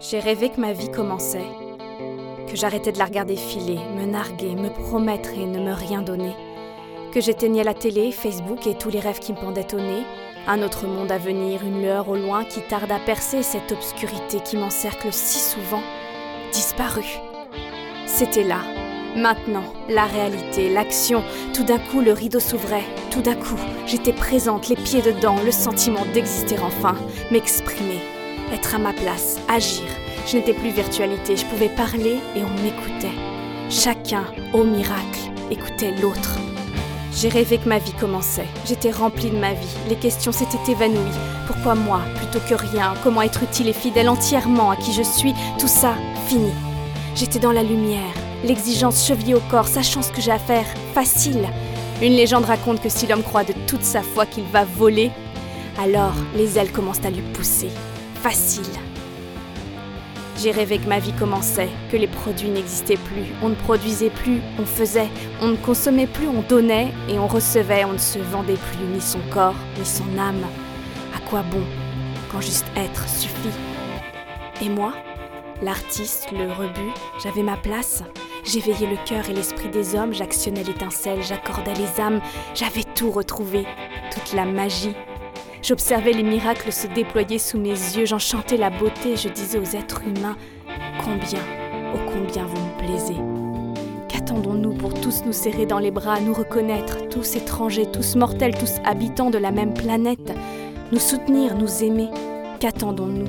J'ai rêvé que ma vie commençait, que j'arrêtais de la regarder filer, me narguer, me promettre et ne me rien donner, que j'éteignais la télé, Facebook et tous les rêves qui me pendaient au nez, un autre monde à venir, une lueur au loin qui tarde à percer cette obscurité qui m'encercle si souvent, disparu. C'était là, maintenant, la réalité, l'action, tout d'un coup le rideau s'ouvrait, tout d'un coup j'étais présente, les pieds dedans, le sentiment d'exister enfin, m'exprimer être à ma place, agir. Je n'étais plus virtualité, je pouvais parler et on m'écoutait. Chacun, au miracle, écoutait l'autre. J'ai rêvé que ma vie commençait. J'étais remplie de ma vie. Les questions s'étaient évanouies. Pourquoi moi, plutôt que rien? Comment être utile et fidèle entièrement à qui je suis? Tout ça, fini. J'étais dans la lumière. L'exigence chevillée au corps, sachant ce que j'ai à faire, facile. Une légende raconte que si l'homme croit de toute sa foi qu'il va voler, alors les ailes commencent à lui pousser facile. J'ai rêvé que ma vie commençait, que les produits n'existaient plus, on ne produisait plus, on faisait, on ne consommait plus, on donnait. Et on recevait, on ne se vendait plus ni son corps, ni son âme. À quoi bon quand juste être suffit? Et moi, l'artiste, le rebut, j'avais ma place. J'éveillais le cœur et l'esprit des hommes, j'actionnais l'étincelle, j'accordais les âmes, j'avais tout retrouvé, toute la magie J'observais les miracles se déployer sous mes yeux, j'en chantais la beauté, je disais aux êtres humains Combien, oh combien vous me plaisez. Qu'attendons-nous pour tous nous serrer dans les bras, nous reconnaître, tous étrangers, tous mortels, tous habitants de la même planète, nous soutenir, nous aimer? Qu'attendons-nous?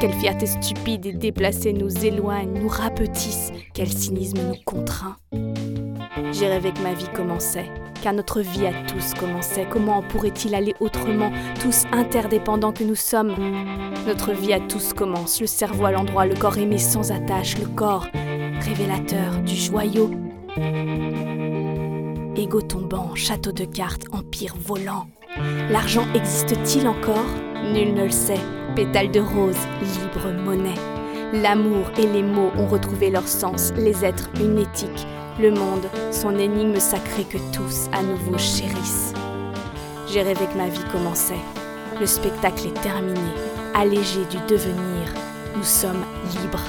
Quelle fierté stupide et déplacée nous éloigne, nous rapetisse, quel cynisme nous contraint. J'ai rêvé que ma vie commençait, car notre vie à tous commençait. Comment pourrait-il aller autrement, tous interdépendants que nous sommes Notre vie à tous commence, le cerveau à l'endroit, le corps aimé sans attache, le corps révélateur du joyau. Égo tombant, château de cartes, empire volant. L'argent existe-t-il encore? Nul ne le sait. Pétale de rose, libre monnaie. L'amour et les mots ont retrouvé leur sens, les êtres une éthique, le monde, son énigme sacrée que tous à nouveau chérissent. J'ai rêvé que ma vie commençait. Le spectacle est terminé. Allégé du devenir, nous sommes libres.